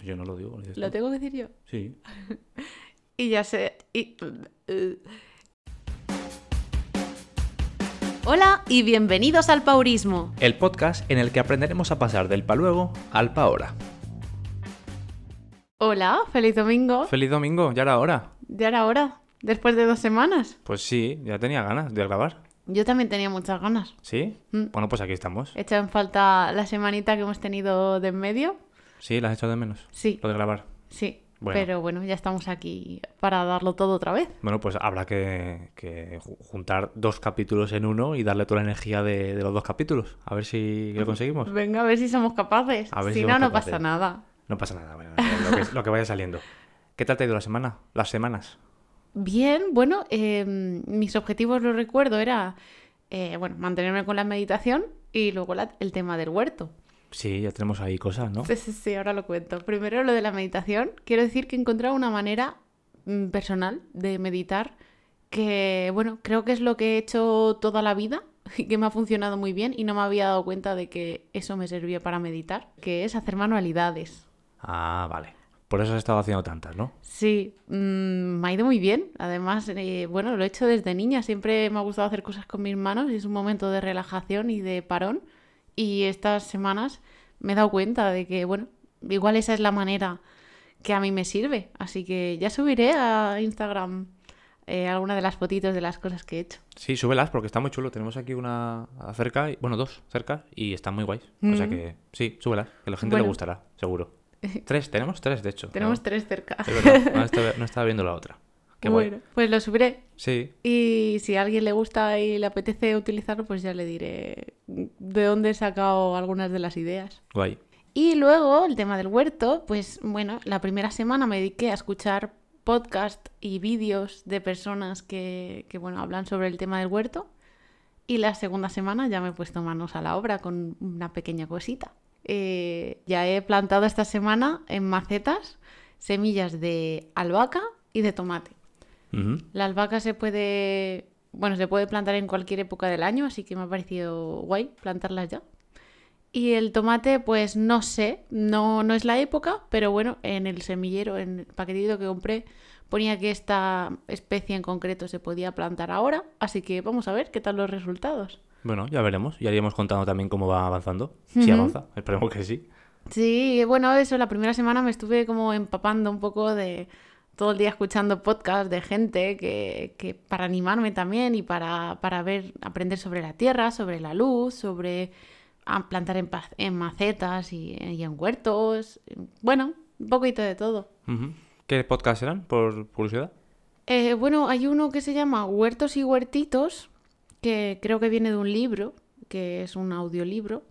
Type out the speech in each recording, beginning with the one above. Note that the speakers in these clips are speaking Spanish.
Yo no lo digo. lo dices ¿Lo tú. tengo que decir yo? Sí. Y ya sé. y- Hola y bienvenidos al Paurismo. El podcast en el que aprenderemos a pasar del pa luego al pa ahora. Hola, feliz domingo. Feliz domingo, ya era hora. Ya era hora, después de dos semanas. Pues sí, ya tenía ganas de grabar. Yo también tenía muchas ganas. ¿Sí? Mm. Bueno, pues aquí estamos. He echado en falta la semanita que hemos tenido de en medio. Sí, la has echado de menos. Sí, Lo de grabar. sí. Bueno. Pero bueno, ya estamos aquí para darlo todo otra vez. Bueno, pues habrá que, que ju- juntar dos capítulos en uno y darle toda la energía de, de los dos capítulos. A ver si lo conseguimos. Venga, a ver si somos capaces. A ver si si no, no capaces. pasa nada. No pasa nada, bueno, lo, que, lo que vaya saliendo. ¿Qué tal te ha ido la semana? Las semanas. Bien, bueno, eh, mis objetivos, lo recuerdo, era eh, bueno, mantenerme con la meditación y luego la- el tema del huerto. Sí, ya tenemos ahí cosas, ¿no? Sí, sí, sí, ahora lo cuento. Primero lo de la meditación. Quiero decir que he encontrado una manera mm, personal de meditar que, bueno, creo que es lo que he hecho toda la vida y que me ha funcionado muy bien y no me había dado cuenta de que eso me servía para meditar, que es hacer manualidades. Ah, vale. Por eso has estado haciendo tantas, ¿no? Sí, mm, me ha ido muy bien. Además, eh, bueno, lo he hecho desde niña. Siempre me ha gustado hacer cosas con mis manos y es un momento de relajación y de parón. Y estas semanas me he dado cuenta de que, bueno, igual esa es la manera que a mí me sirve. Así que ya subiré a Instagram eh, alguna de las fotitos de las cosas que he hecho. Sí, súbelas porque está muy chulo. Tenemos aquí una cerca, y- bueno, dos cerca y están muy guays. O sea Mm. que sí, súbelas, que a la gente le gustará, seguro. Tres, tenemos tres, de hecho. Tenemos tres cerca. Es verdad, no estaba, no estaba viendo la otra. Qué guay. bueno, pues lo subiré. Sí, Y si a alguien le gusta y le apetece utilizarlo, pues ya le diré de dónde he sacado algunas de las ideas. guay. Y luego el tema del huerto, pues bueno, la primera semana me dediqué a escuchar podcast y vídeos de personas que, que, bueno, hablan sobre el tema del huerto. Y la segunda semana ya me he puesto manos a la obra con una pequeña cosita. Eh, ya he plantado esta semana en macetas semillas de albahaca y de tomate. Ujú. La albahaca se puede, bueno, se puede plantar en cualquier época del año, así que me ha parecido guay plantarlas ya. Y el tomate, pues no sé, no, no es la época, pero bueno, en el semillero, en el paquetito que compré, ponía que esta especie en concreto se podía plantar ahora, así que vamos a ver qué tal los resultados. Bueno, ya veremos. Ya iríamos contando también cómo va avanzando. Si avanza, esperemos que sí. Sí, bueno, eso, la primera semana me estuve como empapando un poco de todo el día escuchando podcasts de gente que, que para animarme también y para, para ver, aprender sobre la tierra, sobre la luz, sobre ah, plantar en, macetas y, y en huertos. Bueno, un poquito de todo. ¿Qué podcast eran, por curiosidad? Eh, bueno, hay uno que se llama Huertos y Huertitos, que creo que viene de un libro, que es un audiolibro.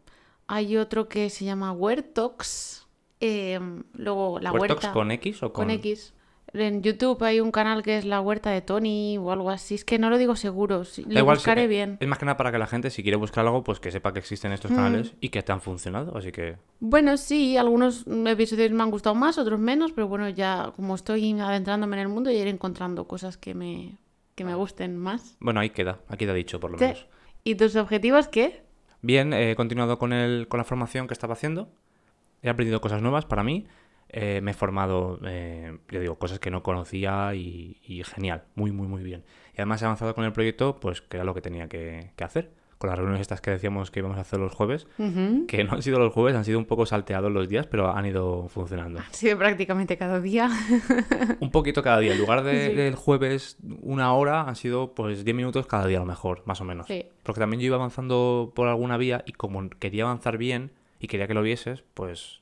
Hay otro que se llama Huertox. eh, luego la ¿Huertox huerta con X o con...? con X. En YouTube hay un canal que es La Huerta de Tony o algo así. Es que no lo digo seguro. Lo igual, buscaré sí, bien. Es más que nada para que la gente, si quiere buscar algo, pues que sepa que existen estos Mm. canales y que te han funcionado. Así que Bueno, sí, algunos episodios me han gustado más, otros menos, pero bueno, ya como estoy adentrándome en el mundo, ya iré encontrando cosas que me, que me gusten más. Bueno, ahí queda, aquí queda dicho por lo Sí. menos. ¿Y tus objetivos qué? Bien, he continuado con, el, con la formación que estaba haciendo. He aprendido cosas nuevas para mí. Eh, me he formado, eh, yo digo, cosas que no conocía y, y genial, muy, muy, muy bien. Y además he avanzado con el proyecto, pues que era lo que tenía que, que hacer. Con las reuniones estas que decíamos que íbamos a hacer los jueves, que no han sido los jueves, han sido un poco salteados los días, pero han ido funcionando. Ha sido prácticamente cada día. Un poquito cada día. En lugar de, Sí. del jueves una hora, han sido pues 10 minutos cada día a lo mejor, más o menos. Sí. Porque también yo iba avanzando por alguna vía y como quería avanzar bien y quería que lo vieses, pues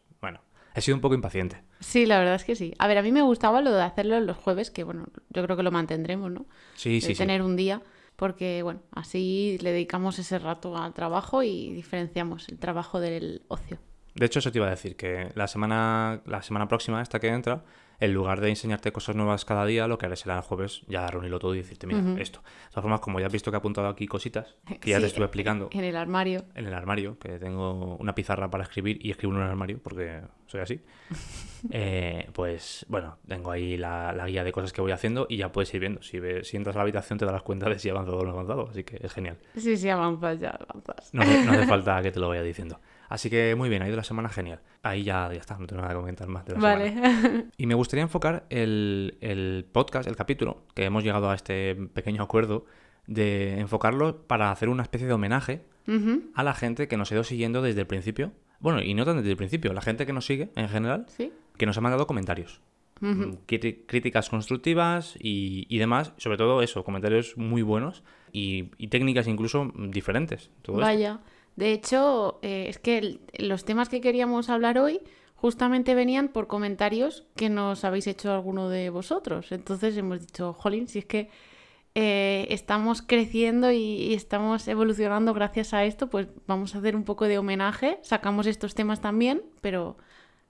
he sido un poco impaciente. Sí, la verdad es que sí. A ver, a mí me gustaba lo de hacerlo los jueves, que bueno, yo creo que lo mantendremos, ¿no? Sí, de sí, sí. tener un día, porque bueno, así le dedicamos ese rato al trabajo y diferenciamos el trabajo del ocio. De hecho, eso te iba a decir, que la semana, la semana próxima, esta que entra, en lugar de enseñarte cosas nuevas cada día, lo que haré será el jueves ya reunirlo todo y decirte, mira, esto. De todas formas, como ya has visto que he apuntado aquí cositas, que ya Sí, te estuve explicando En el armario. en el armario, que tengo una pizarra para escribir y escribo en un armario, porque soy así, eh, pues bueno, tengo ahí la, la guía de cosas que voy haciendo y ya puedes ir viendo. Si, ve- si entras a la habitación te darás cuenta de si he avanzado o no he avanzado, así que es genial. Sí, sí, avanzas ya, avanzas. No hace falta que te lo vaya diciendo. Así que muy bien, ha ido la semana genial. Ahí ya, ya está, no tengo nada que comentar más de la Vale. semana. Y me gustaría enfocar el, el podcast, el capítulo, que hemos llegado a este pequeño acuerdo, de enfocarlo para hacer una especie de homenaje a la gente que nos ha ido siguiendo desde el principio. Bueno, y no tan desde el principio, la gente que nos sigue en general, Sí. que nos ha mandado comentarios. Mm, Críticas constructivas y, y demás, sobre todo eso, comentarios muy buenos y, y técnicas incluso mm, diferentes. Todo esto. De hecho, eh, es que los temas que queríamos hablar hoy justamente venían por comentarios que nos habéis hecho alguno de vosotros. Entonces hemos dicho, jolín, si es que eh, estamos creciendo y, y estamos evolucionando gracias a esto, pues vamos a hacer un poco de homenaje. Sacamos estos temas también, pero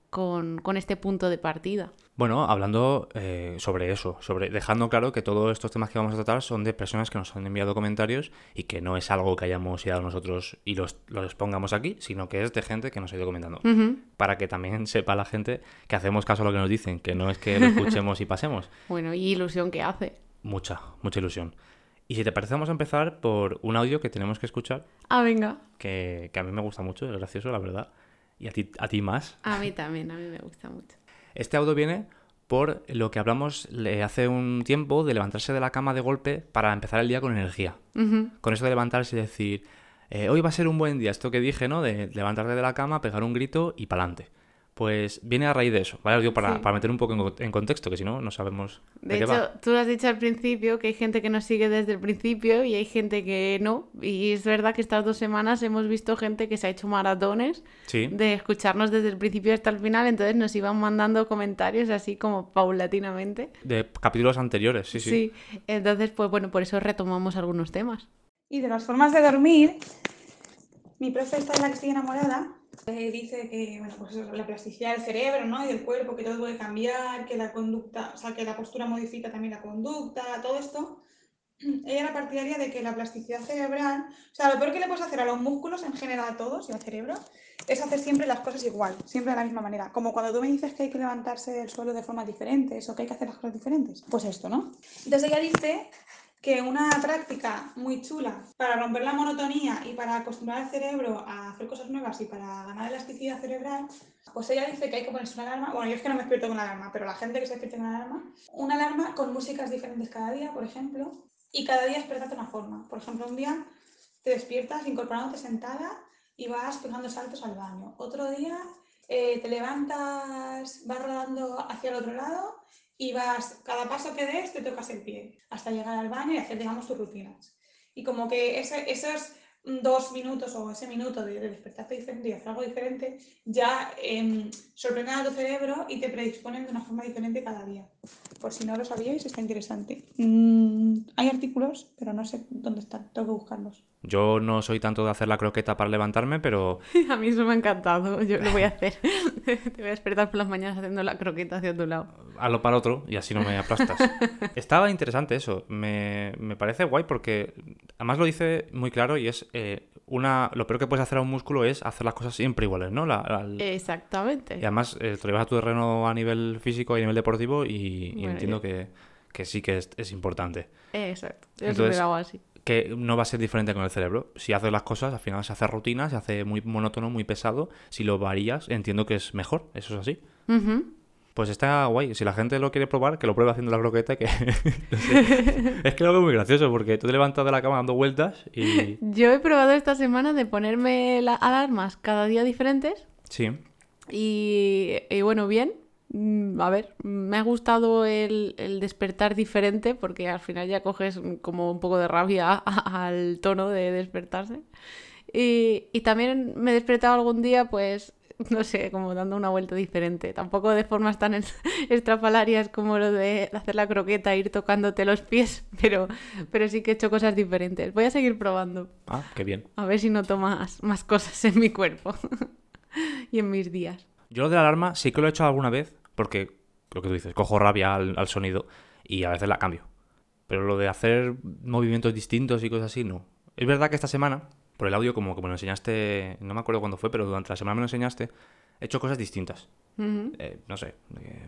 con, con este punto de partida. Bueno, hablando eh, sobre eso, sobre dejando claro que todos estos temas que vamos a tratar son de personas que nos han enviado comentarios y que no es algo que hayamos ideado nosotros y los, los pongamos aquí, sino que es de gente que nos ha ido comentando. Para que también sepa la gente que hacemos caso a lo que nos dicen, que no es que lo escuchemos y pasemos. Bueno, y ilusión que hace. Mucha, mucha ilusión. Y si te parece, vamos a empezar por un audio que tenemos que escuchar, Ah, venga. que, que a mí me gusta mucho, es gracioso, la verdad. Y a ti, a ti más. A mí también, a mí me gusta mucho. Este audio viene por lo que hablamos hace un tiempo de levantarse de la cama de golpe para empezar el día con energía. Con eso de levantarse y decir, eh, hoy va a ser un buen día, esto que dije, ¿no? De levantarte de la cama, pegar un grito y pa'lante. Pues viene a raíz de eso, ¿vale? Lo digo para, Sí. para meter un poco en, co- en contexto, que si no, no sabemos de, De qué hecho, va. tú lo has dicho al principio, que hay gente que nos sigue desde el principio y hay gente que no. Y es verdad que estas dos semanas hemos visto gente que se ha hecho maratones Sí, de escucharnos desde el principio hasta el final, entonces nos iban mandando comentarios así como paulatinamente. de capítulos anteriores, sí, sí. entonces pues bueno, por eso retomamos algunos temas. Y de las formas de dormir, mi profe esta de la que estoy enamorada dice que bueno, pues la plasticidad del cerebro ¿no? y del cuerpo, que todo puede cambiar, que la conducta, o sea, que la postura modifica también la conducta, todo esto. Ella era partidaria de que la plasticidad cerebral, o sea, lo peor que le puedes hacer a los músculos en general a todos y al cerebro es hacer siempre las cosas igual, siempre de la misma manera. Como cuando tú me dices que hay que levantarse del suelo de formas diferentes o que hay que hacer las cosas diferentes. Pues esto, ¿no? Entonces ella dice que una práctica muy chula para romper la monotonía y para acostumbrar al cerebro a hacer cosas nuevas y para ganar elasticidad cerebral, pues ella dice que hay que ponerse una alarma. Bueno, yo es que no me despierto con una alarma, pero la gente que se despierta con una alarma, una alarma con músicas diferentes cada día, por ejemplo, y cada día despertarte de una forma. Por ejemplo, un día te despiertas incorporándote sentada y vas pegando saltos al baño. Otro día eh, te levantas, vas rodando hacia el otro lado y vas, cada paso que des te tocas el pie hasta llegar al baño y hacer, digamos, tus rutinas. Y como que ese- esos dos minutos o ese minuto de, de despertarte diferente y hacer algo diferente ya sorprenden a tu cerebro y te predisponen de una forma diferente cada día. Por si no lo sabíais, está interesante. Mm, hay artículos, pero no sé dónde están, tengo que buscarlos. Yo no soy tanto de hacer la croqueta para levantarme, pero A mí eso me ha encantado, yo lo voy a hacer. Te voy a despertar por las mañanas haciendo la croqueta hacia tu lado. hazlo para otro y así no me aplastas. Estaba interesante eso. Me, me parece guay porque además lo dice muy claro y es eh, una. Lo peor que puedes hacer a un músculo es hacer las cosas siempre iguales, ¿no? La- la- Exactamente. y además eh, te lo llevas a tu terreno a nivel físico y a nivel deportivo y, y Bueno, entiendo yo- que, que sí que es, es importante. Exacto. Yo Entonces- lo hago así. Que no va a ser diferente con el cerebro. Si haces las cosas, al final se hace rutina, se hace muy monótono, muy pesado. Si lo varías, entiendo que es mejor. Eso es así. Pues está guay. Si la gente lo quiere probar, que lo pruebe haciendo la croqueta. Que... no sé. Es que lo veo muy gracioso porque tú te levantas de la cama dando vueltas y. Yo he probado esta semana de ponerme las alarmas cada día diferentes Sí. y, y bueno, bien. Mm, A ver, me ha gustado el, el despertar diferente porque al final ya coges como un poco de rabia a- al tono de despertarse. Y, y también me he despertado algún día, pues, no sé, como dando una vuelta diferente. Tampoco de formas tan es- estrafalarias como lo de hacer la croqueta, ir tocándote los pies, pero, pero sí que he hecho cosas diferentes. Voy a seguir probando, Ah, qué bien. a ver si noto más, más cosas en mi cuerpo y en mis días. Yo lo de la alarma sí que lo he hecho alguna vez porque, lo que tú dices, cojo rabia al, al sonido y a veces la cambio. Pero lo de hacer movimientos distintos y cosas así, no. Es verdad que esta semana, por el audio, como que me lo enseñaste, no me acuerdo cuándo fue, pero durante la semana me lo enseñaste, he hecho cosas distintas. Ujú. Eh, no sé, eh,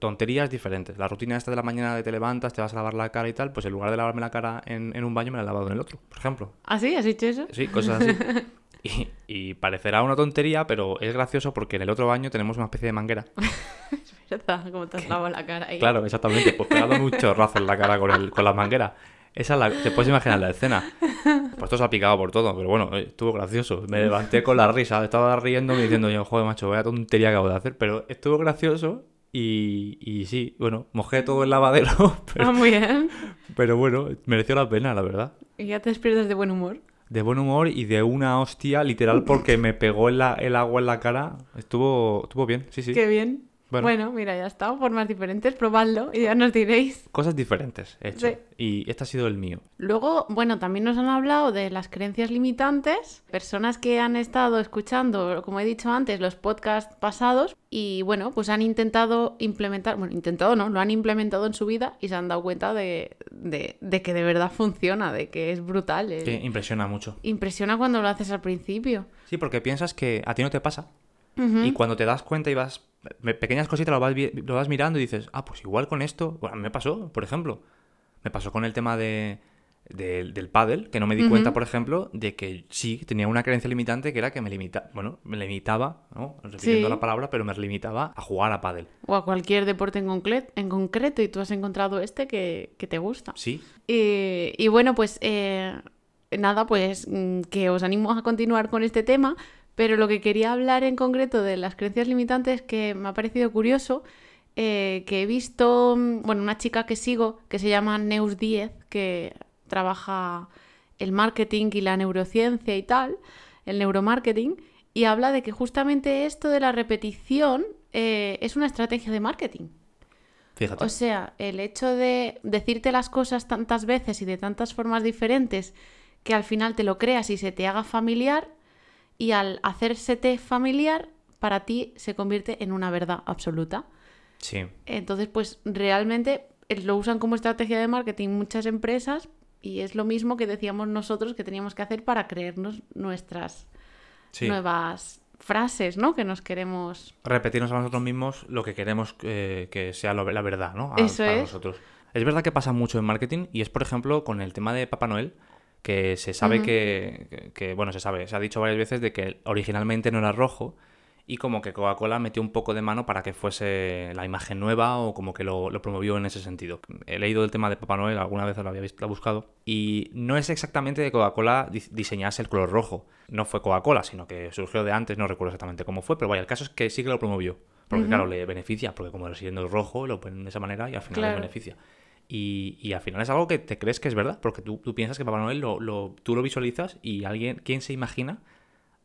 tonterías diferentes. La rutina esta de la mañana de te levantas, te vas a lavar la cara y tal, pues en lugar de lavarme la cara en, en un baño me la he lavado en el otro, por ejemplo. ¿Ah, sí? ¿Has hecho eso? Sí, cosas así. Y, y parecerá una tontería, pero es gracioso porque en el otro baño tenemos una especie de manguera. Es verdad, como te has lavado la cara ahí. Claro, exactamente. Pues pegado un chorrazo en la cara con, el, con la manguera. Esa es la, te puedes imaginar la escena. Pues esto se ha picado por todo, pero bueno, eh, estuvo gracioso. Me levanté con la risa, estaba riéndome diciendo yo, joder, macho, vaya tontería que acabo de hacer. Pero estuvo gracioso y, y sí, bueno, mojé todo el lavadero, pero, Ah, muy bien. pero bueno, mereció la pena, la verdad. Y ya te despiertas de buen humor. De buen humor y de una hostia, literal, porque me pegó el, agua en la cara. Estuvo, estuvo bien, sí, sí. Qué bien. Bueno. Bueno. mira, ya está. Formas diferentes, probadlo y ya nos diréis. Cosas diferentes he hecho. Sí. Y este ha sido el mío. Luego, bueno, también nos han hablado de las creencias limitantes, personas que han estado escuchando, como he dicho antes, los podcasts pasados y bueno, pues han intentado implementar, bueno, intentado no, lo han implementado en su vida y se han dado cuenta de, de- de que de verdad funciona, de que es brutal. Que impresiona mucho. Impresiona cuando lo haces al principio. Sí, porque piensas que a ti no te pasa. Y cuando te das cuenta y vas. Pequeñas cositas lo vas, vi- lo vas mirando y dices, ah, pues igual con esto. Bueno, me pasó, por ejemplo. Me pasó con el tema de, de- del pádel, que no me di cuenta, por ejemplo, de que sí, tenía una creencia limitante que era que me limita, bueno, me limitaba, ¿no? Repitiendo Sí. la palabra, pero me limitaba a jugar a pádel. O a cualquier deporte en, concre- en concreto y tú has encontrado este que, que te gusta. Sí, Y, y bueno, pues eh, nada, pues mm, que os animo a continuar con este tema, pero lo que quería hablar en concreto de las creencias limitantes que me ha parecido curioso, eh, que he visto, mm, bueno, una chica que sigo que se llama Neus 10, que trabaja el marketing y la neurociencia y tal, el neuromarketing, y habla de que justamente esto de la repetición eh, es una estrategia de marketing. fíjate. O sea, el hecho de decirte las cosas tantas veces y de tantas formas diferentes que al final te lo creas y se te haga familiar y al hacérsete familiar para ti se convierte en una verdad absoluta. sí. Entonces, pues realmente eh, lo usan como estrategia de marketing muchas empresas y es lo mismo que decíamos nosotros que teníamos que hacer para creernos nuestras Sí. nuevas frases, ¿no? Que nos queremos... repetirnos a nosotros mismos lo que queremos eh, que sea lo- la verdad, ¿no? A- Eso para es. nosotros. Es verdad que pasa mucho en marketing y es, por ejemplo, con el tema de Papá Noel, que se sabe que, que- que, bueno, se sabe, se ha dicho varias veces de que originalmente no era rojo y como que Coca-Cola metió un poco de mano para que fuese la imagen nueva o como que lo, lo promovió en ese sentido. He leído el tema de Papá Noel, alguna vez lo había visto, lo he buscado, y no es exactamente que Coca-Cola di- diseñase el color rojo. No fue Coca-Cola, sino que surgió de antes, no recuerdo exactamente cómo fue, pero vaya, el caso es que sí que lo promovió. Porque claro, le beneficia, porque como siendo el rojo, lo ponen de esa manera y al final Claro. le beneficia. Y, y al final es algo que te crees que es verdad, porque tú, tú piensas que Papá Noel lo, lo- tú lo visualizas y alguien, ¿quién se imagina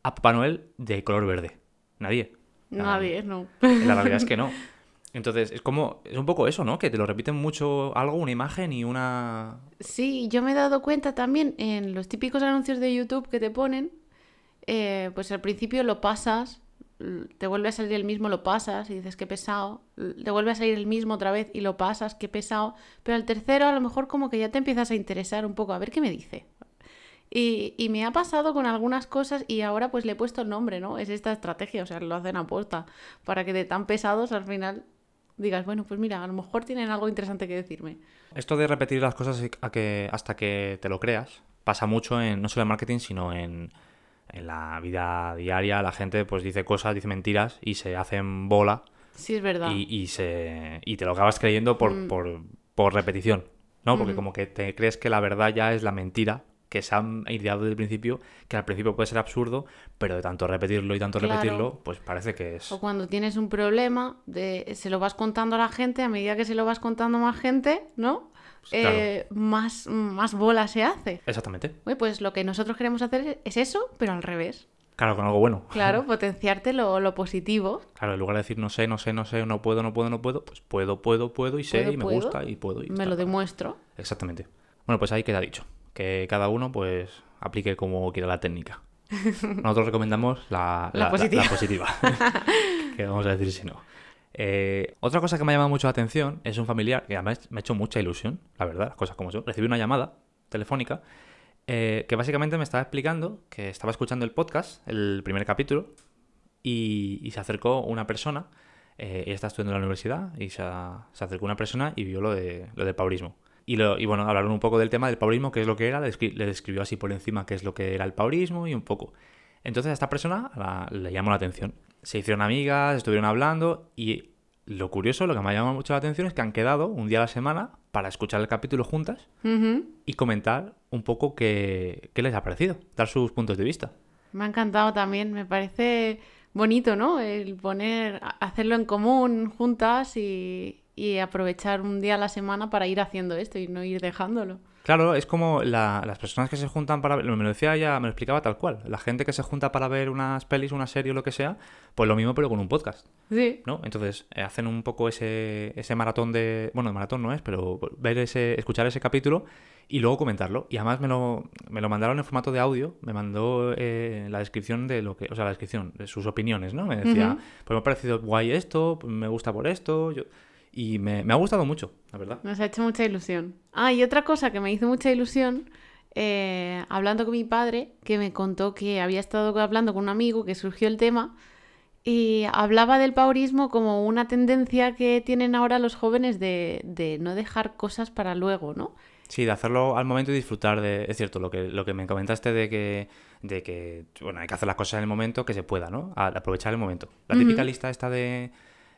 a Papá Noel de color verde? Nadie. Nadie, no. La realidad es que no. Entonces, es como, es un poco eso, ¿no? Que te lo repiten mucho algo, una imagen y una... Sí, yo me he dado cuenta también en los típicos anuncios de YouTube que te ponen, eh, pues al principio lo pasas, te vuelve a salir el mismo, lo pasas y dices qué pesado, te vuelve a salir el mismo otra vez y lo pasas, qué pesado, pero al tercero a lo mejor como que ya te empiezas a interesar un poco, a ver qué me dice. Y, y me ha pasado con algunas cosas y ahora pues le he puesto el nombre, ¿no? Es esta estrategia, o sea, lo hacen a posta, para que de tan pesados al final digas, bueno, pues mira, a lo mejor tienen algo interesante que decirme. Esto de repetir las cosas a que, hasta que te lo creas pasa mucho en, no solo en marketing, sino en, en la vida diaria. La gente pues dice cosas, dice mentiras y se hacen bola Sí, es verdad. y, y se, y te lo acabas creyendo por, Mm. por, por repetición, ¿no? Porque Ujú. como que te crees que la verdad ya es la mentira que se han ideado desde el principio, que al principio puede ser absurdo, pero de tanto repetirlo y tanto Claro. repetirlo, pues parece que es... O cuando tienes un problema, de, se lo vas contando a la gente, a medida que se lo vas contando a más gente, ¿no? Pues claro. Eh, más, más bola se hace. Exactamente. Pues lo que nosotros queremos hacer es eso, pero al revés. Claro, con algo bueno. Claro, potenciarte lo, lo positivo. Claro, en lugar de decir no sé, no sé, no sé, no puedo, no puedo, no puedo, pues puedo, puedo, puedo y sé Puedo, y me puedo, gusta y puedo y Me está lo demuestro. Exactamente. Bueno, pues ahí queda dicho. Que cada uno pues aplique como quiera la técnica. Nosotros recomendamos la, La positiva. positiva. que vamos a decir si no. Eh, otra cosa que me ha llamado mucho la atención es un familiar que además me ha hecho mucha ilusión, la verdad, las cosas como son. Recibí una llamada telefónica eh, que básicamente me estaba explicando que estaba escuchando el podcast, el primer capítulo, y, y se acercó una persona, eh, ella está estudiando en la universidad, y se, se acercó una persona y vio lo, de, lo del paurismo. Y, lo, y bueno, hablaron un poco del tema del paurismo, qué es lo que era, le, descri- le describió así por encima qué es lo que era el paurismo y un poco. Entonces a esta persona la- le llamó la atención. Se hicieron amigas, estuvieron hablando y lo curioso, lo que me ha llamado mucho la atención es que han quedado un día a la semana para escuchar el capítulo juntas y comentar un poco qué, qué les ha parecido, dar sus puntos de vista. Me ha encantado también, me parece bonito, ¿no? El poner, hacerlo en común, juntas y, y aprovechar un día a la semana para ir haciendo esto y no ir dejándolo. Claro, es como la- las personas que se juntan para ver, me lo decía ella, me lo explicaba tal cual, la gente que se junta para ver unas pelis, una serie o lo que sea, pues lo mismo pero con un podcast. Sí, ¿no? Entonces eh, hacen un poco ese, ese maratón de... Bueno, de maratón no es, pero ver ese, escuchar ese capítulo y luego comentarlo. Y además me lo, me lo mandaron en formato de audio, me mandó eh, la descripción de lo que... O sea, la descripción de sus opiniones, ¿no? Me decía, pues me ha parecido guay esto, pues me gusta por esto, yo... Y me, me ha gustado mucho, la verdad. nos ha hecho mucha ilusión. Ah, y otra cosa que me hizo mucha ilusión, eh, hablando con mi padre, que me contó que había estado hablando con un amigo, que surgió el tema, y hablaba del paurismo como una tendencia que tienen ahora los jóvenes de, de no dejar cosas para luego, ¿no? Sí, de hacerlo al momento y disfrutar de... Es cierto, lo que, lo que me comentaste de que, de que, bueno, hay que hacer las cosas en el momento que se pueda, ¿no? A- aprovechar el momento. La típica lista esta de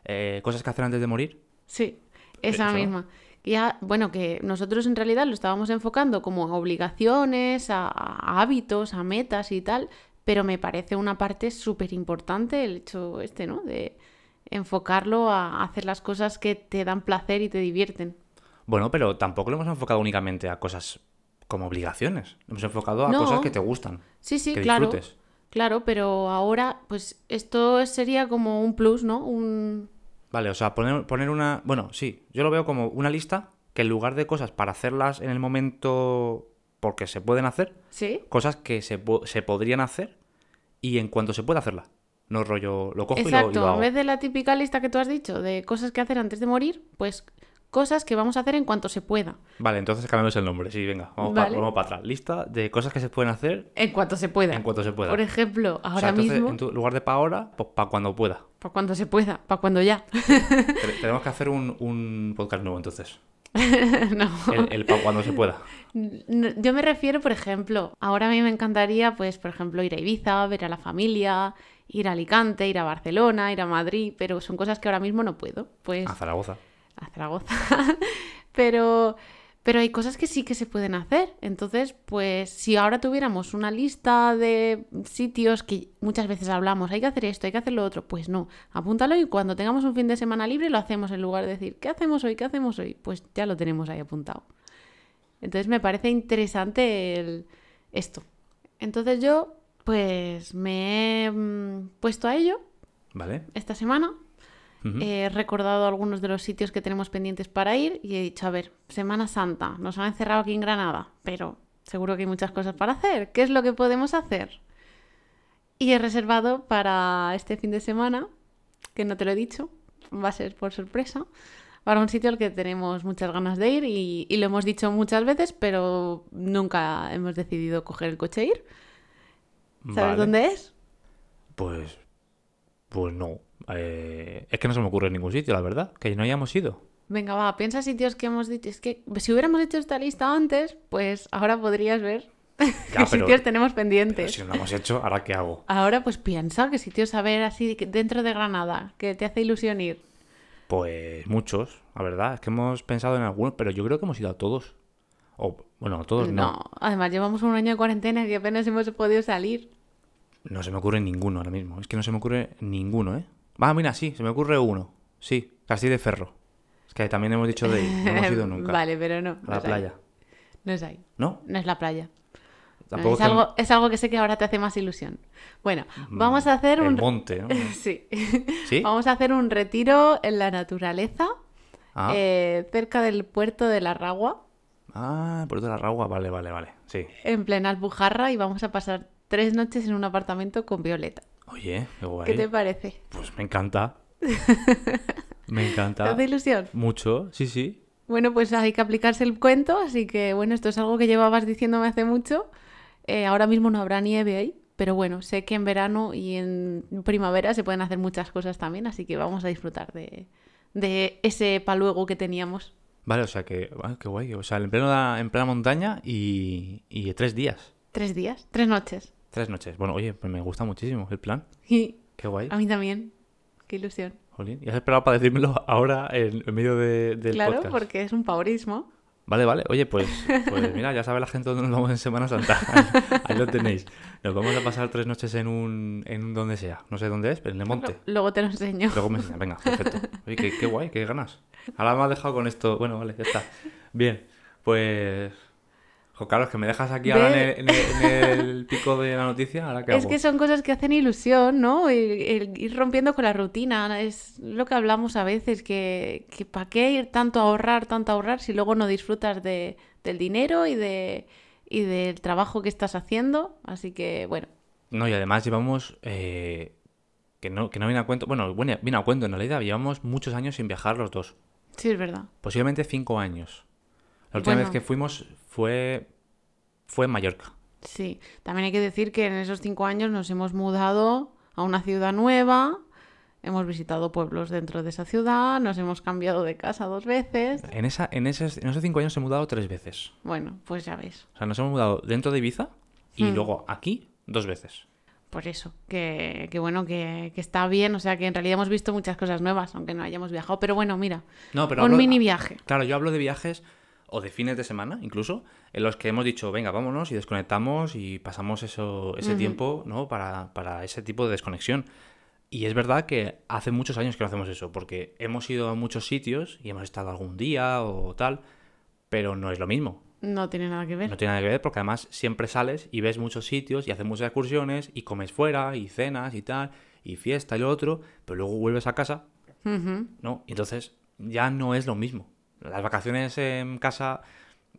eh, cosas que hacer antes de morir. Sí, esa Eso. misma. Ya, bueno, que nosotros en realidad lo estábamos enfocando como a obligaciones, a, a hábitos, a metas y tal, pero me parece una parte súper importante el hecho este, ¿no? De enfocarlo a hacer las cosas que te dan placer y te divierten. Bueno, pero tampoco lo hemos enfocado únicamente a cosas como obligaciones. Lo hemos enfocado a No. cosas que te gustan. Sí, sí, que claro. disfrutes. Claro, pero ahora, pues esto sería como un plus, ¿no? Un... Vale, o sea, poner, poner una... Bueno, sí, yo lo veo como una lista que en lugar de cosas para hacerlas en el momento porque se pueden hacer, Sí, cosas que se, se podrían hacer y en cuanto se pueda hacerla. No rollo, lo cojo y lo, y exacto. En vez de la típica lista que tú has dicho de cosas que hacer antes de morir, pues cosas que vamos a hacer en cuanto se pueda. Vale, entonces cambiamos el nombre. Sí, venga, vamos para atrás. Lista de cosas que se pueden hacer En cuanto se pueda. en cuanto se pueda. Por ejemplo, O ahora sea, entonces, mismo, en tu lugar de para ahora, pues para cuando pueda. para cuando se pueda, para cuando ya. Te- Tenemos que hacer un, un podcast nuevo entonces. no. El, el para cuando se pueda. Yo me refiero, por ejemplo, ahora a mí me encantaría, pues, por ejemplo, ir a Ibiza, ver a la familia, ir a Alicante, ir a Barcelona, ir a Madrid, pero son cosas que ahora mismo no puedo. Pues A Zaragoza. A Zaragoza. pero, pero hay cosas que sí que se pueden hacer. Entonces, pues si ahora tuviéramos una lista de sitios que muchas veces hablamos, hay que hacer esto, hay que hacer lo otro, pues no, apúntalo y cuando tengamos un fin de semana libre lo hacemos en lugar de decir, ¿qué hacemos hoy? ¿Qué hacemos hoy? Pues ya lo tenemos ahí apuntado. Entonces me parece interesante el- esto. Entonces yo, pues me he mm, puesto a ello ¿Vale? esta semana He recordado algunos de los sitios que tenemos pendientes para ir y he dicho, a ver, Semana Santa, nos han encerrado aquí en Granada, pero seguro que hay muchas cosas para hacer. ¿Qué es lo que podemos hacer? Y he reservado para este fin de semana, que no te lo he dicho, va a ser por sorpresa, para un sitio al que tenemos muchas ganas de ir y, y lo hemos dicho muchas veces, pero nunca hemos decidido coger el coche e ir. ¿Sabes Vale. dónde es? Pues. Pues no. Eh, es que no se me ocurre ningún sitio, la verdad. Que no hayamos ido. Venga, va, piensa sitios que hemos dicho. Es que si hubiéramos hecho esta lista antes, pues ahora podrías ver Ya, qué pero- sitios tenemos Pero pendientes. si no lo hemos hecho, ¿ahora qué hago? Ahora pues piensa qué sitios a ver así dentro de Granada, que te hace ilusión ir. Pues muchos, la verdad. Es que hemos pensado en algunos, pero yo creo que hemos ido a todos. O, bueno, a todos no. No, además llevamos un año de cuarentena y apenas hemos podido salir. No se me ocurre ninguno ahora mismo. Es que no se me ocurre ninguno, ¿eh? Va, mira, sí, se me ocurre uno. Sí, Castillo de Ferro. Es que también hemos dicho de ir. No hemos ido nunca. vale, pero no. A no la ahí. playa. No es ahí. ¿No? No es la playa. No, es, algo, es algo que sé que ahora te hace más ilusión. Bueno, vamos a hacer El un... monte, ¿no? Sí. ¿Sí? Vamos a hacer un retiro en la naturaleza, Ah, eh, cerca del puerto de la Ragua. ah, por toda la ragua. Vale, vale, vale. Sí. en plena Alpujarra y vamos a pasar tres noches en un apartamento con Violeta. Oye, qué guay. ¿Qué te parece? Pues me encanta. me ¿Te encanta. hace ilusión? Mucho, sí, sí. Bueno, pues hay que aplicarse el cuento, así que bueno, esto es algo que llevabas diciéndome hace mucho. Eh, ahora mismo no habrá nieve ahí, pero bueno, sé que en verano y en primavera se pueden hacer muchas cosas también, así que vamos a disfrutar de, de ese paluego que teníamos. Vale, o sea que, ah, qué guay. O sea, en plena, en plena montaña y, y tres días. Tres días, tres noches. Tres noches. Bueno, oye, pues me gusta muchísimo el plan. Y Qué guay. a mí también. Qué ilusión. Jolín. ¿Y has esperado para decírmelo ahora en, en medio de- del claro, podcast? porque es un paurismo. Vale, vale. Oye, pues, pues mira, ya sabe la gente dónde nos vamos en Semana Santa. Ahí lo tenéis. Nos vamos a pasar tres noches en un, en un donde sea. No sé dónde es, pero en el monte. Luego te lo enseño. Luego me enseña. Venga, perfecto. Oye, qué, qué guay, qué ganas. Ahora me has dejado con esto. Bueno, vale, ya está. Bien, pues... Jo, Carlos, que me dejas aquí ahora en el, en el- en el pico de la noticia. ¿Ahora qué Es que son cosas que hacen ilusión, ¿no? El, el ir rompiendo con la rutina. Es lo que hablamos a veces, que, que ¿para qué ir tanto a ahorrar, tanto a ahorrar si luego no disfrutas de, del dinero y, de, y del trabajo que estás haciendo? Así que, bueno, No, y además llevamos... eh, que, no, que no viene a cuento... Bueno, bueno, viene a cuento en realidad. Llevamos muchos años sin viajar los dos. sí es verdad. Posiblemente cinco años. La última Bueno. vez que fuimos fue, fue en Mallorca. Sí, también hay que decir que en esos cinco años nos hemos mudado a una ciudad nueva, hemos visitado pueblos dentro de esa ciudad, nos hemos cambiado de casa dos veces. En, esa, en, esos, en esos cinco años he mudado tres veces. Bueno, pues ya ves. O sea, nos hemos mudado dentro de Ibiza y Hmm. luego aquí dos veces. Por eso, que, que bueno, que, que está bien, o sea que en realidad hemos visto muchas cosas nuevas, aunque no hayamos viajado, pero bueno, mira, No, pero un hablo- mini viaje. Claro, yo hablo de viajes o de fines de semana, incluso, en los que hemos dicho, venga, vámonos y desconectamos y pasamos eso, ese tiempo, ¿no? Para, para ese tipo de desconexión. Y es verdad que hace muchos años que no hacemos eso, porque hemos ido a muchos sitios y hemos estado algún día o tal, pero no es lo mismo. No tiene nada que ver. No tiene nada que ver porque además siempre sales y ves muchos sitios y haces muchas excursiones y comes fuera y cenas y tal y fiesta y lo otro, pero luego vuelves a casa, Ujú. ¿no? Y entonces ya no es lo mismo. Las vacaciones en casa,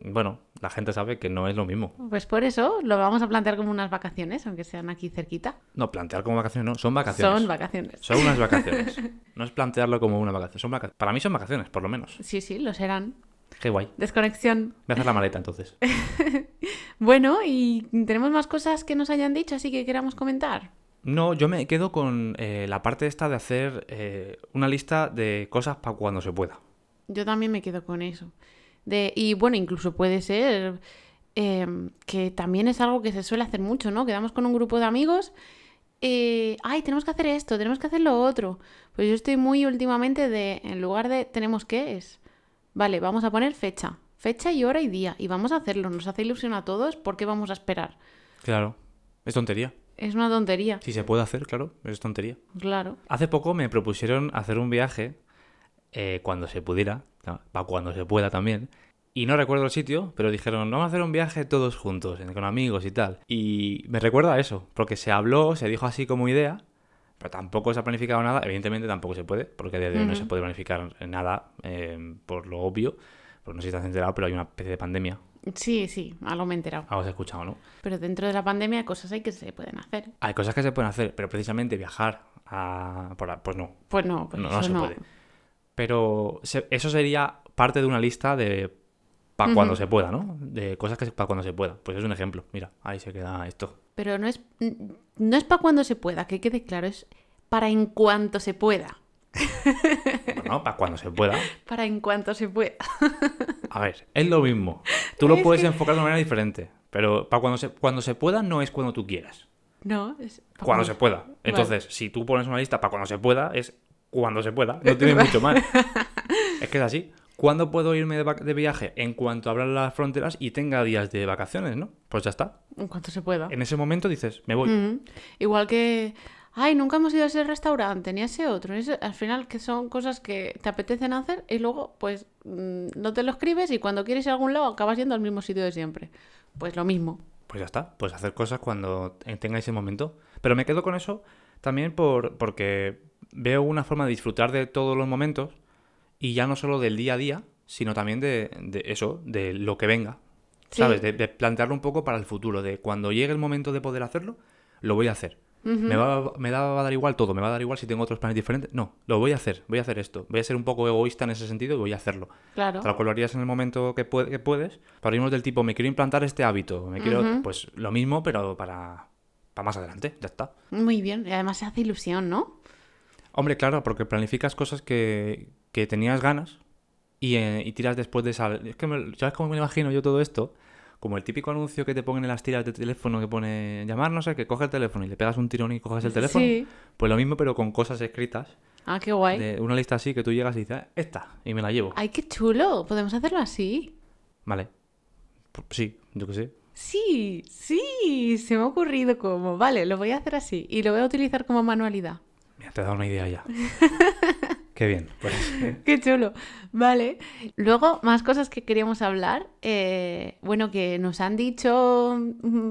bueno, la gente sabe que no es lo mismo. Pues por eso lo vamos a plantear como unas vacaciones, aunque sean aquí cerquita. No, plantear como vacaciones no, son vacaciones. Son vacaciones. Son unas vacaciones. No es plantearlo como una vacación, son vacaciones. Para mí son vacaciones, por lo menos. Sí, sí, lo serán. Qué guay. Desconexión. Voy a hacer la maleta entonces. Bueno, y tenemos más cosas que nos hayan dicho, así que queramos comentar. No, yo me quedo con eh, la parte esta de hacer eh, una lista de cosas para cuando se pueda. Yo también me quedo con eso. De, y bueno, incluso puede ser eh, que también es algo que se suele hacer mucho, ¿no? Quedamos con un grupo de amigos. eh, Ay, tenemos que hacer esto, tenemos que hacer lo otro. Pues yo estoy muy últimamente de, en lugar de tenemos que, es, vale, vamos a poner fecha. Fecha y hora y día. Y vamos a hacerlo. Nos hace ilusión a todos porque vamos a esperar. Claro, es tontería. Es una tontería. Si se puede hacer, claro, es tontería. Claro. Hace poco me propusieron hacer un viaje eh, cuando se pudiera, para cuando se pueda también. Y no recuerdo el sitio, pero dijeron, vamos a hacer un viaje todos juntos, con amigos y tal. Y me recuerda a eso, porque se habló, se dijo así como idea, pero tampoco se ha planificado nada. Evidentemente tampoco se puede, porque a día de hoy no se puede planificar nada, eh, por lo obvio. Pues no sé si te has enterado, pero hay una especie de pandemia. Sí, sí, algo me he enterado. Algo has escuchado, ¿no? Pero dentro de la pandemia hay cosas hay que se pueden hacer. Hay cosas que se pueden hacer, pero precisamente viajar a... por a- pues no, Pues no, pues no, eso no se no. puede. Pero se- eso sería parte de una lista de para cuando se pueda, ¿no? De cosas que para cuando se pueda. Pues es un ejemplo. Mira, ahí se queda esto. Pero no es, no es para cuando se pueda, que quede claro, es para en cuanto se pueda. Bueno, para cuando se pueda. Para en cuanto se pueda. A ver, es lo mismo. Tú lo Es puedes que- enfocar de una manera diferente. Pero para cuando se, cuando se pueda no es cuando tú quieras. No, es Cuando se pueda. Entonces, si tú pones una lista para cuando se pueda, es cuando se pueda. No tiene mucho más. Es que es así. ¿Cuándo puedo irme de, viaje? En cuanto abran las fronteras y tenga días de vacaciones, ¿no? Pues ya está. En cuanto se pueda. En ese momento dices, me voy. Ujú. Igual que, ay, nunca hemos ido a ese restaurante, ni a ese otro. ni ese- Al final, que son cosas que te apetecen hacer y luego, pues, mm, no te lo escribes y cuando quieres ir a algún lado acabas yendo al mismo sitio de siempre. Pues lo mismo. Pues ya está, pues hacer cosas cuando tengáis ese momento. Pero me quedo con eso también por, porque veo una forma de disfrutar de todos los momentos y ya no solo del día a día, sino también de, de eso, de lo que venga. Sí. ¿Sabes? De, de plantearlo un poco para el futuro, de cuando llegue el momento de poder hacerlo, lo voy a hacer. me, va, me da- va a dar igual todo, me va a dar igual si tengo otros planes diferentes. No, lo voy a hacer, voy a hacer esto. Voy a ser un poco egoísta en ese sentido y voy a hacerlo. Claro. Tal cual lo harías en el momento que, puede- que puedes. Para irnos del tipo, me quiero implantar este hábito, me quiero, Ujú. pues lo mismo, pero para, para más adelante, ya está. Muy bien. Y además se hace ilusión, ¿no? Hombre, claro, porque planificas cosas que, que tenías ganas y, eh, y tiras después de esa... Es que, me- ¿sabes cómo me imagino yo todo esto? como el típico anuncio que te ponen en las tiras de teléfono que pone llamar, no sé, que coge el teléfono y le pegas un tirón y coges el teléfono. Sí. Pues lo mismo, pero con cosas escritas. Ah, qué guay. De una lista así que tú llegas y dices, "Ah, esta, y me la llevo. Ay, qué chulo. Podemos hacerlo así. Vale. Pues sí, yo qué sé. Sí, sí, se me ha ocurrido como. Vale, lo voy a hacer así y lo voy a utilizar como manualidad. Mira, te he dado una idea ya. Qué bien. Pues Qué chulo. Vale. Luego, más cosas que queríamos hablar. Eh, bueno, que nos han dicho mm,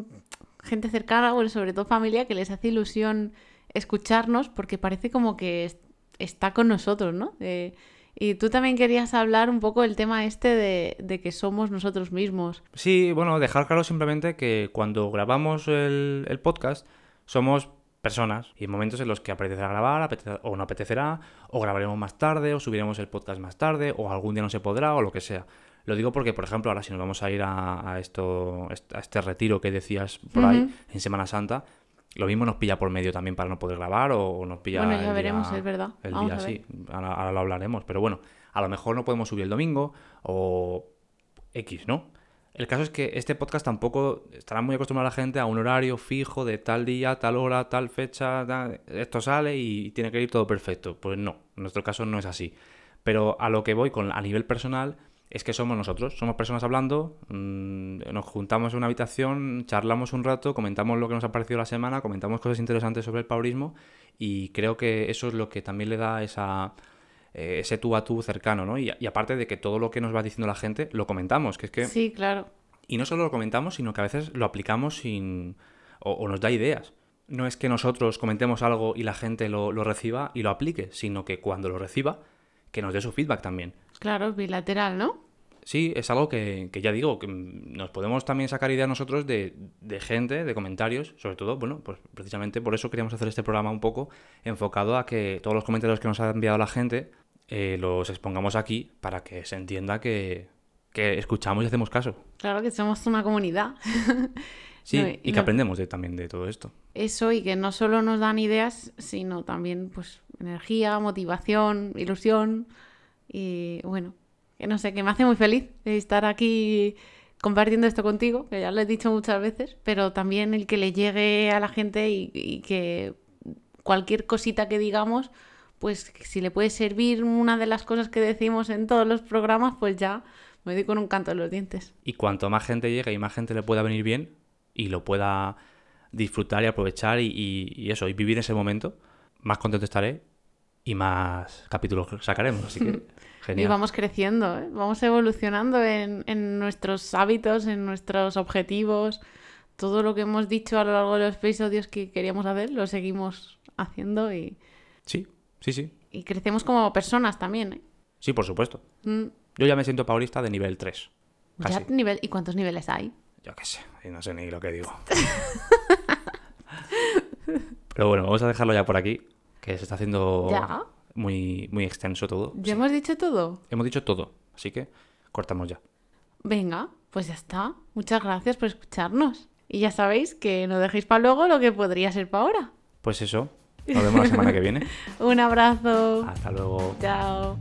gente cercana, bueno, sobre todo familia, que les hace ilusión escucharnos porque parece como que es- está con nosotros, ¿no? Eh, y tú también querías hablar un poco del tema este de, de que somos nosotros mismos. Sí, bueno, dejar claro simplemente que cuando grabamos el, el podcast somos personas y hay momentos en los que apetecerá grabar o no apetecerá, o grabaremos más tarde, o subiremos el podcast más tarde, o algún día no se podrá, o lo que sea. Lo digo porque, por ejemplo, ahora si nos vamos a ir a, a esto, a este retiro que decías por ahí, en Semana Santa, lo mismo nos pilla por medio también para no poder grabar, o, nos pilla Bueno, ya el veremos, día- es verdad. El Vamos día sí, ahora, ahora lo hablaremos, pero bueno, a lo mejor no podemos subir el domingo, o X, ¿no? El caso es que este podcast tampoco estará muy acostumbrado la gente a un horario fijo de tal día, tal hora, tal fecha, tal- esto sale y tiene que ir todo perfecto. Pues no, en nuestro caso no es así. Pero a lo que voy con a nivel personal es que somos nosotros, somos personas hablando, mm, nos juntamos en una habitación, charlamos un rato, comentamos lo que nos ha parecido la semana, comentamos cosas interesantes sobre el paurismo y creo que eso es lo que también le da esa eh, ese tú a tú cercano, ¿no? Y, y aparte de que todo lo que nos va diciendo la gente lo comentamos, que es que Sí, claro. y no solo lo comentamos, sino que a veces lo aplicamos sin. o, o nos da ideas. No es que nosotros comentemos algo y la gente lo, lo reciba y lo aplique, sino que cuando lo reciba, que nos dé su feedback también. Claro, bilateral, ¿no? Sí, es algo que, que ya digo, que nos podemos también sacar ideas nosotros de, de gente, de comentarios, sobre todo, bueno, pues precisamente por eso queríamos hacer este programa un poco enfocado a que todos los comentarios que nos ha enviado la gente eh, los expongamos aquí para que se entienda que, que escuchamos y hacemos caso. Claro que somos una comunidad. Sí, No, y que no- aprendemos de- también de todo esto. Eso y que no solo nos dan ideas, sino también pues energía, motivación, ilusión y bueno, que no sé, que me hace muy feliz estar aquí compartiendo esto contigo, que ya lo he dicho muchas veces, pero también el que le llegue a la gente y, y que cualquier cosita que digamos, pues si le puede servir una de las cosas que decimos en todos los programas, pues ya me doy con un canto en los dientes. Y cuanto más gente llegue y más gente le pueda venir bien y lo pueda disfrutar y aprovechar y, y- y eso, y vivir ese momento, más contento estaré y más capítulos sacaremos. Así que, Y genial. vamos creciendo, ¿eh? vamos evolucionando en, en nuestros hábitos, en nuestros objetivos. Todo lo que hemos dicho a lo largo de los episodios que queríamos hacer, lo seguimos haciendo y, Sí, sí, sí. y crecemos como personas también. ¿eh? Sí, por supuesto. Mm, Yo ya me siento paulista de nivel 3. ya nivel, ¿Y cuántos niveles hay? Yo qué sé, y no sé ni lo que digo. Pero bueno, vamos a dejarlo ya por aquí, que se está haciendo Ya. muy, muy extenso todo. ¿Ya hemos dicho todo? Hemos dicho todo, así que cortamos ya. Venga, pues ya está. Muchas gracias por escucharnos. Y ya sabéis que no dejéis para luego lo que podría ser para ahora. Pues eso, nos vemos la semana que viene. Un abrazo. Hasta luego. Chao.